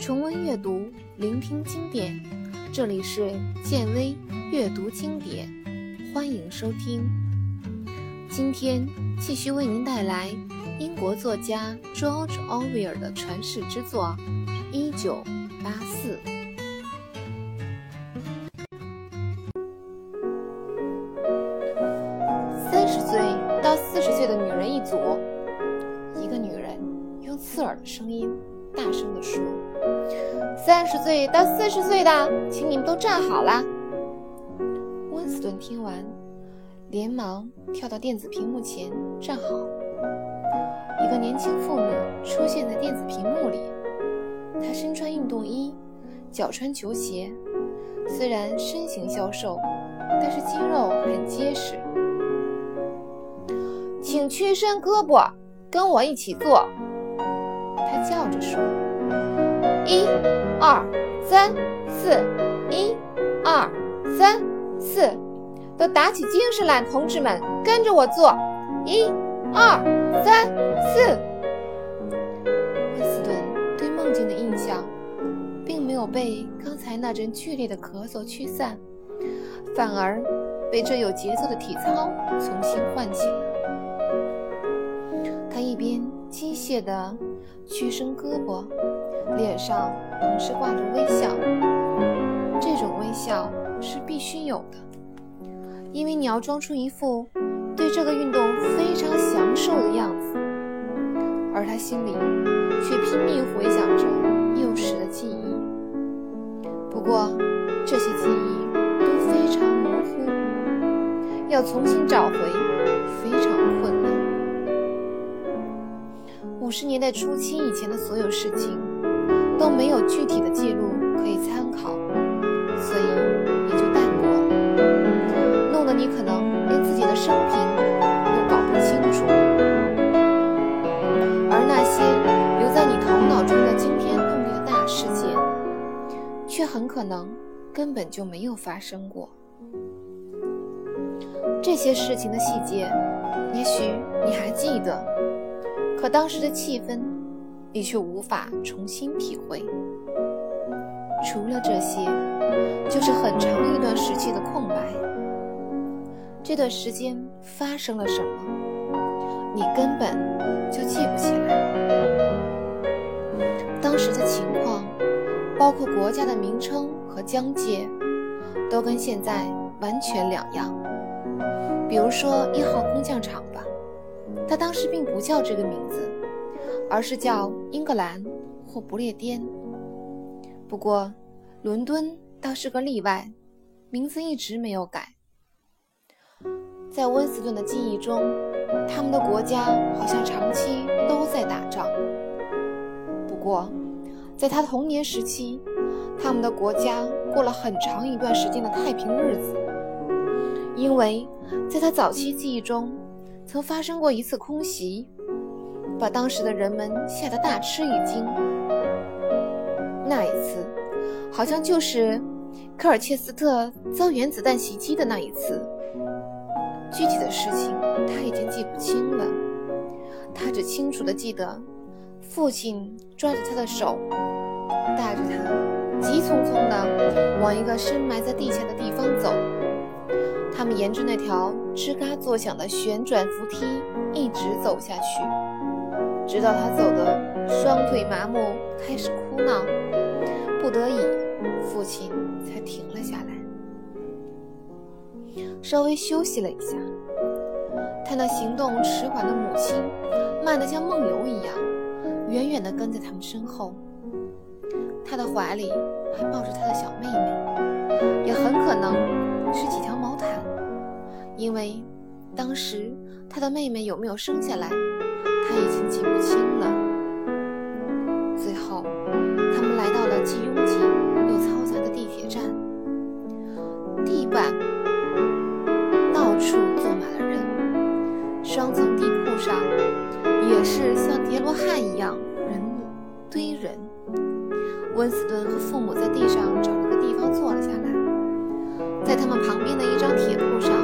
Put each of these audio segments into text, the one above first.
重温阅读，聆听经典。这里是建威阅读经典，欢迎收听。今天继续为您带来英国作家 George Orwell 的传世之作《一九八四》。三十岁到四十岁的女人一组，一个女人用刺耳的声音大声地说：“三十岁到四十岁的，请你们都站好了。”温斯顿听完，连忙跳到电子屏幕前站好。一个年轻妇女出现在电子屏幕里，她身穿运动衣，脚穿球鞋，虽然身形消瘦，但是肌肉很结实。请屈伸胳膊，跟我一起做。他叫着说：“一、二、三、四，一、二、三、四，都打起精神来，同志们，跟着我做。一、二、三、四。”温斯顿对梦境的印象，并没有被刚才那阵剧烈的咳嗽驱散，反而被这有节奏的体操重新唤醒。他一边机械地屈伸胳膊，脸上同时挂着微笑。这种微笑是必须有的，因为你要装出一副对这个运动非常享受的样子。而他心里却拼命回想着幼时的记忆。不过这些记忆都非常模糊，要重新找回非常困难。五十年代初期以前的所有事情都没有具体的记录可以参考，所以也就淡过了，弄得你可能连自己的生平都搞不清楚。而那些留在你头脑中的惊天动地的大事件，却很可能根本就没有发生过。这些事情的细节，也许你还记得。可当时的气氛，你却无法重新体会。除了这些，就是很长一段时期的空白。这段时间发生了什么，你根本就记不起来。当时的情况，包括国家的名称和疆界，都跟现在完全两样。比如说一号空降场吧。他当时并不叫这个名字，而是叫英格兰或不列颠。不过，伦敦倒是个例外，名字一直没有改。在温斯顿的记忆中，他们的国家好像长期都在打仗。不过，在他童年时期，他们的国家过了很长一段时间的太平日子，因为在他早期记忆中。曾发生过一次空袭，把当时的人们吓得大吃一惊。那一次，好像就是科尔切斯特遭原子弹袭击的那一次。具体的事情他已经记不清了，他只清楚地记得，父亲抓着他的手，带着他急匆匆地往一个深埋在地下的地方走。他们沿着那条吱嘎作响的旋转扶梯一直走下去，直到他走得双腿麻木，开始哭闹，不得已，父亲才停了下来，稍微休息了一下。他那行动迟缓的母亲，慢得像梦游一样，远远地跟在他们身后。他的怀里还抱着他的小妹妹，也很可能是几条毛毯。因为当时他的妹妹有没有生下来，他已经记不清了。最后，他们来到了既拥挤又嘈杂的地铁站，地板到处坐满了人，双层地铺上也是像叠罗汉一样人堆人。温斯顿和父母在地上找了个地方坐了下来，在他们旁边的一张铁铺上。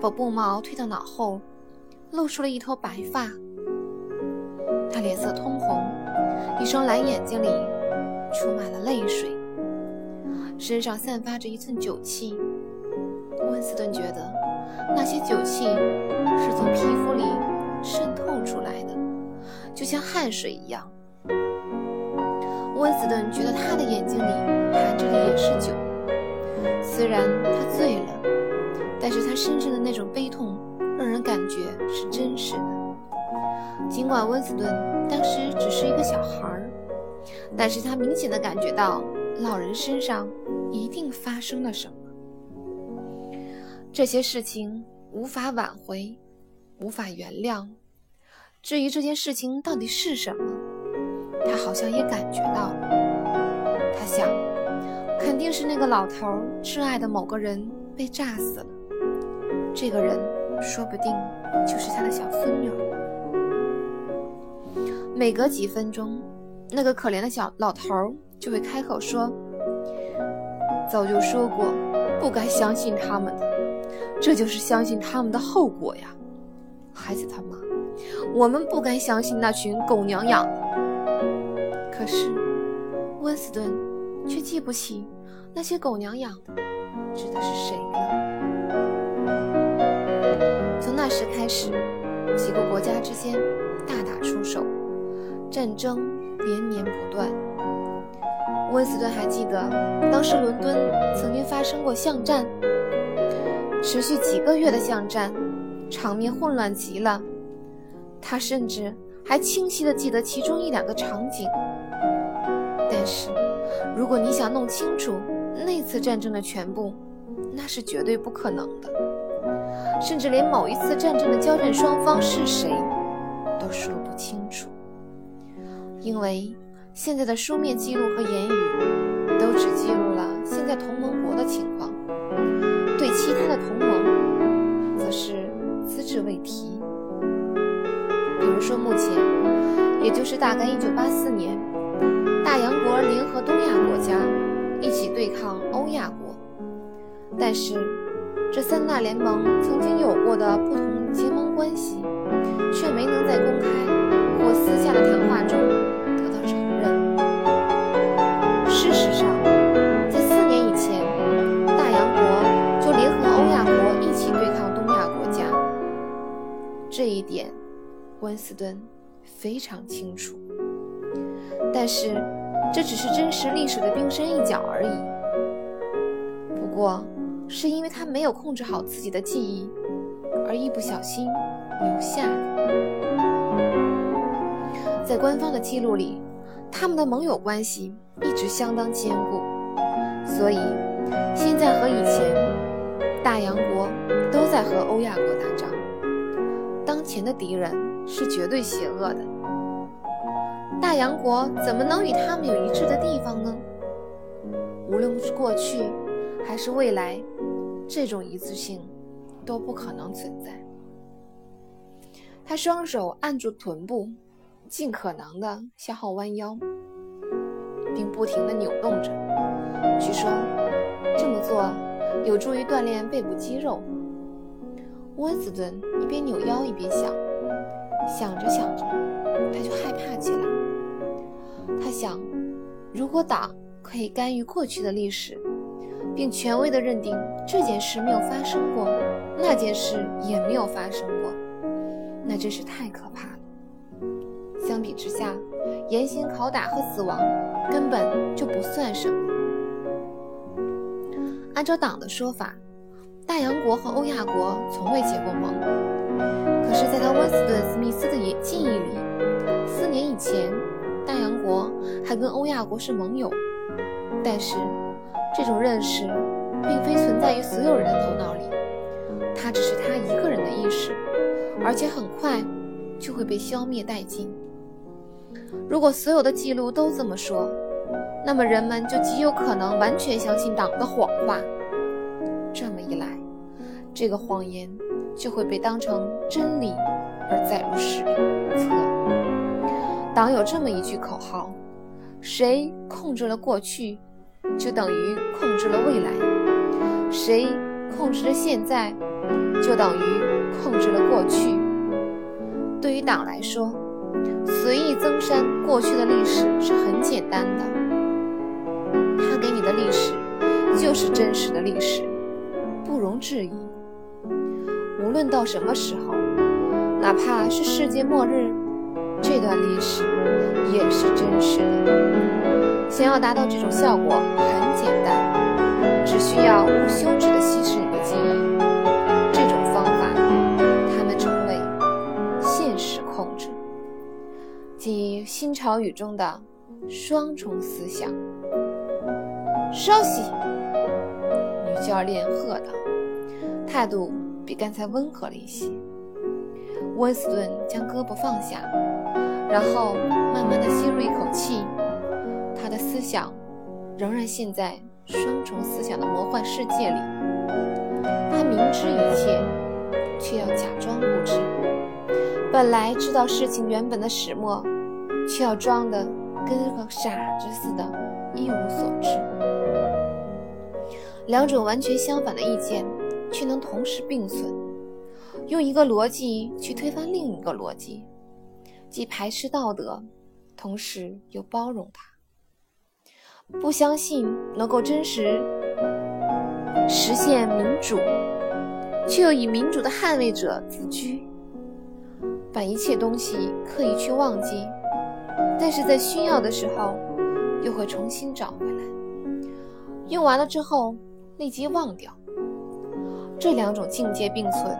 把布帽推到脑后，露出了一头白发。他脸色通红，一双蓝眼睛里充满了泪水，身上散发着一寸酒气。温斯顿觉得那些酒气是从皮肤里渗透出来的，就像汗水一样。温斯顿觉得他的眼睛里含着的也是酒，虽然他醉了，但是他深深的那种悲痛让人感觉是真实的。尽管温斯顿当时只是一个小孩儿，但是他明显的感觉到老人身上一定发生了什么。这些事情无法挽回，无法原谅。至于这件事情到底是什么？他好像也感觉到了，他想，肯定是那个老头挚爱的某个人被炸死了，这个人说不定就是他的小孙女。每隔几分钟，那个可怜的小老头就会开口说：“早就说过，不该相信他们的，这就是相信他们的后果呀，孩子他妈，我们不该相信那群狗娘养的。”可是，温斯顿却记不起那些狗娘养的指的是谁了。时开始，几个国家之间大打出手，战争连绵不断。温斯顿还记得，当时伦敦曾经发生过巷战，持续几个月的巷战，场面混乱极了。他甚至还清晰地记得其中一两个场景。但是，如果你想弄清楚那次战争的全部，那是绝对不可能的。甚至连某一次战争的交战双方是谁，都说不清楚。因为现在的书面记录和言语，都只记录了现在同盟国的情况，对其他的同盟，则是只字未提。比如说，目前，也就是大概一九八四年。大洋国联合东亚国家一起对抗欧亚国，但是这三大联盟曾经有过的不同结盟关系，却没能在公开或私下的谈话中得到承认。事实上，在四年以前，大洋国就联合欧亚国一起对抗东亚国家，这一点温斯顿非常清楚。但是。这只是真实历史的冰山一角而已。不过，是因为他没有控制好自己的记忆，而一不小心留下。在官方的记录里，他们的盟友关系一直相当坚固，所以现在和以前，大洋国都在和欧亚国打仗。当前的敌人是绝对邪恶的。大洋国怎么能与他们有一致的地方呢？无论是过去还是未来，这种一次性都不可能存在。他双手按住臀部，尽可能的向后弯腰，并不停的扭动着。据说这么做有助于锻炼背部肌肉。温斯顿一边扭腰一边想，想着想着，他就害怕起来。他想，如果党可以干预过去的历史，并权威地认定这件事没有发生过，那件事也没有发生过，那真是太可怕了。相比之下，严刑拷打和死亡根本就不算什么。按照党的说法，大洋国和欧亚国从未结过盟。可是，在他温斯顿·史密斯的记忆里，四年以前。大洋国还跟欧亚国是盟友，但是这种认识并非存在于所有人的头脑里，它只是他一个人的意识，而且很快就会被消灭殆尽。如果所有的记录都这么说，那么人们就极有可能完全相信党的谎话。这么一来，这个谎言就会被当成真理而载入史册。党有这么一句口号：谁控制了过去，就等于控制了未来；谁控制着现在，就等于控制了过去。对于党来说，随意增删过去的历史是很简单的，他给你的历史就是真实的历史，不容置疑。无论到什么时候，哪怕是世界末日，这段历史也是真实的。想要达到这种效果很简单，只需要无休止地稀释你的记忆。这种方法，他们称为现实控制。即新潮语中的双重思想。稍息！女教练喝道，态度比刚才温和了一些。温斯顿将胳膊放下，然后慢慢的吸入一口气。思想仍然陷在双重思想的魔幻世界里。他明知一切，却要假装不知。本来知道事情原本的始末，却要装的跟个傻子似的，一无所知。两种完全相反的意见，却能同时并存，用一个逻辑去推翻另一个逻辑，既排斥道德，同时又包容它。不相信能够真实实现民主，却又以民主的捍卫者自居。把一切东西刻意去忘记，但是在需要的时候，又会重新找回来。用完了之后，立即忘掉。这两种境界并存，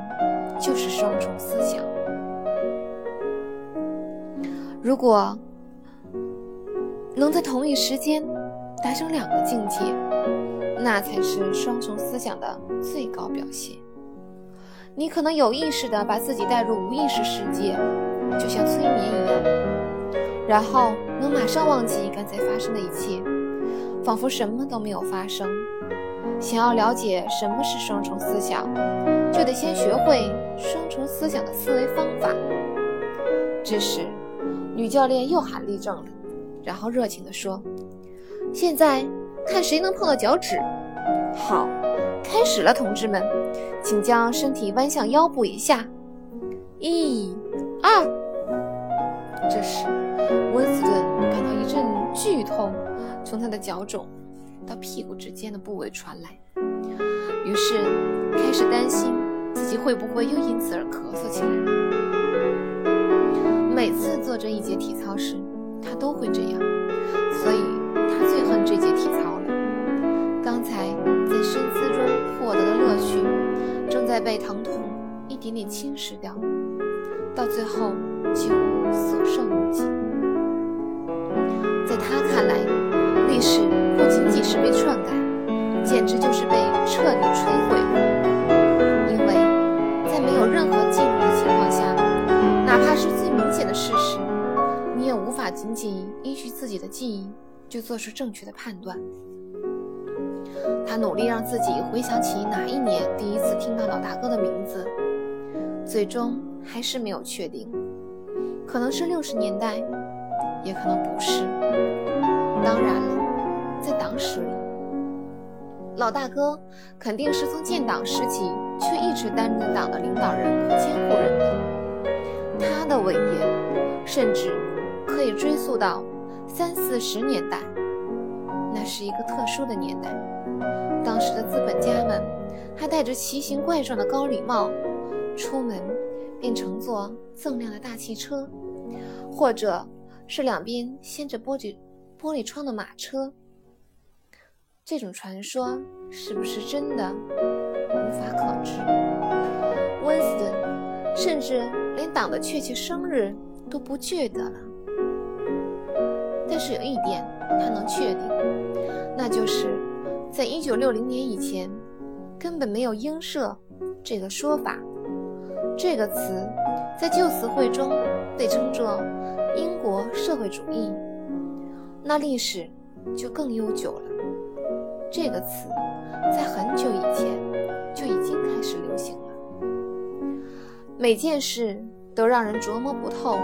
就是双重思想。如果能在同一时间达成两个境界，那才是双重思想的最高表现。你可能有意识地把自己带入无意识世界，就像催眠一样，然后能马上忘记刚才发生的一切，仿佛什么都没有发生。想要了解什么是双重思想，就得先学会双重思想的思维方法。这时，女教练又喊立正了，然后热情地说：“现在看谁能碰到脚趾。”好。开始了，同志们，请将身体弯向腰部以下。一、二。这时，温斯顿感到一阵剧痛从他的脚肿到屁股之间的部位传来，于是开始担心自己会不会又因此而咳嗽起来。每次做这一节体操时，他都会这样，被疼痛一点点侵蚀掉，到最后几乎所剩无几。在他看来，历史不仅仅是被篡改，简直就是被彻底摧毁。因为在没有任何记录的情况下，哪怕是最明显的事实，你也无法仅仅依据自己的记忆就做出正确的判断。他努力让自己回想起哪一年第一次听到老大哥的名字，最终还是没有确定，可能是六十年代，也可能不是。当然了，在党史里，老大哥肯定是从建党时期却一直担任党的领导人和监护人的。他的伟业甚至可以追溯到三四十年代，那是一个特殊的年代。当时的资本家们还戴着奇形怪状的高礼帽，出门便乘坐锃亮的大汽车，或者是两边掀着玻璃玻璃窗的马车。这种传说是不是真的，无法可知。温斯顿甚至连党的确切生日都不记得了。但是有一点他能确定，那就是。在一九六零年以前，根本没有“英社”这个说法。这个词在旧词汇中被称作“英国社会主义”，那历史就更悠久了。这个词在很久以前就已经开始流行了。每件事都让人琢磨不透，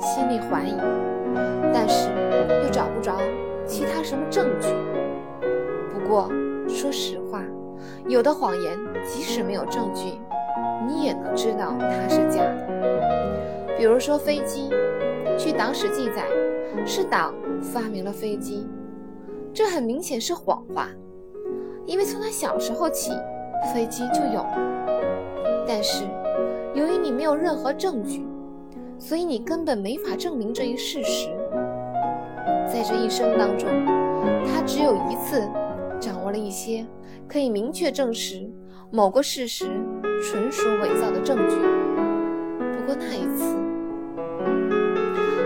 心里怀疑，但是又找不着其他什么证据。不过，说实话，有的谎言即使没有证据，你也能知道它是假的。比如说飞机，据党史记载，是党发明了飞机，这很明显是谎话，因为从他小时候起，飞机就有了。但是，由于你没有任何证据，所以你根本没法证明这一事实。在这一生当中，他只有一次掌握了一些可以明确证实某个事实纯属伪造的证据。不过那一次，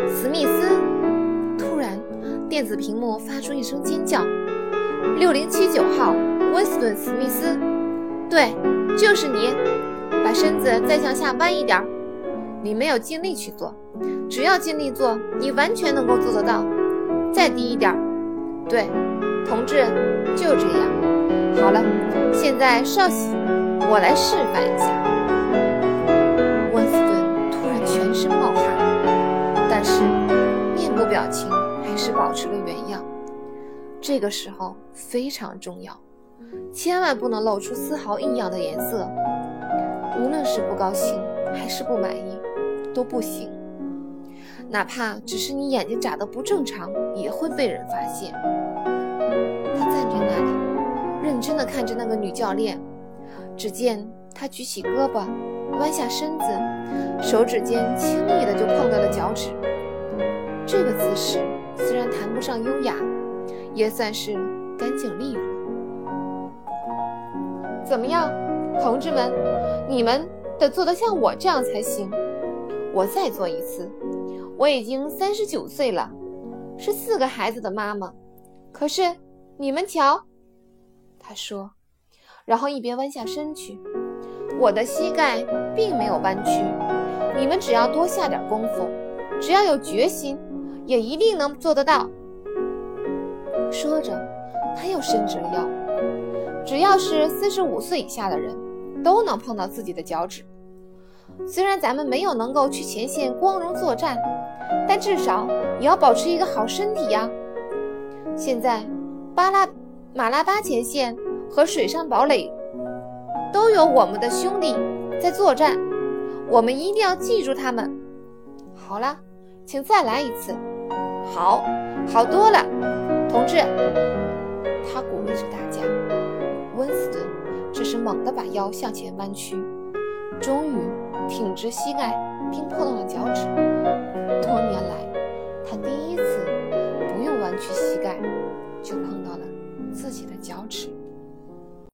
史密斯突然电子屏幕发出一声尖叫：“六零七九号，温斯顿·史密斯，对，就是你，把身子再向下弯一点。你没有尽力去做，只要尽力做，你完全能够做得到。再低一点，对，同志，就这样。好了，现在稍息，我来示范一下。”温斯顿突然全身冒汗，但是面部表情还是保持了原样。这个时候非常重要，千万不能露出丝毫异样的颜色，无论是不高兴还是不满意都不行。哪怕只是你眼睛眨得不正常，也会被人发现。在那里，认真地看着那个女教练。只见她举起胳膊，弯下身子，手指尖轻易地就碰到了脚趾。这个姿势虽然谈不上优雅，也算是干净利落。怎么样，同志们，你们得做得像我这样才行。我再做一次。我已经三十九岁了，是四个孩子的妈妈。可是你们瞧，他说，然后一边弯下身去，我的膝盖并没有弯曲。你们只要多下点功夫，只要有决心，也一定能做得到。说着，他又伸直了腰。只要是四十五岁以下的人，都能碰到自己的脚趾。虽然咱们没有能够去前线光荣作战。但至少也要保持一个好身体呀。现在，巴拉马拉巴前线和水上堡垒都有我们的兄弟在作战，我们一定要记住他们。好了，请再来一次。好，好多了，同志。他鼓励着大家。温斯顿只是猛地把腰向前弯曲，终于挺直膝盖，并碰到了脚趾。多年来，他第一次不用弯曲膝盖，就碰到了自己的脚趾。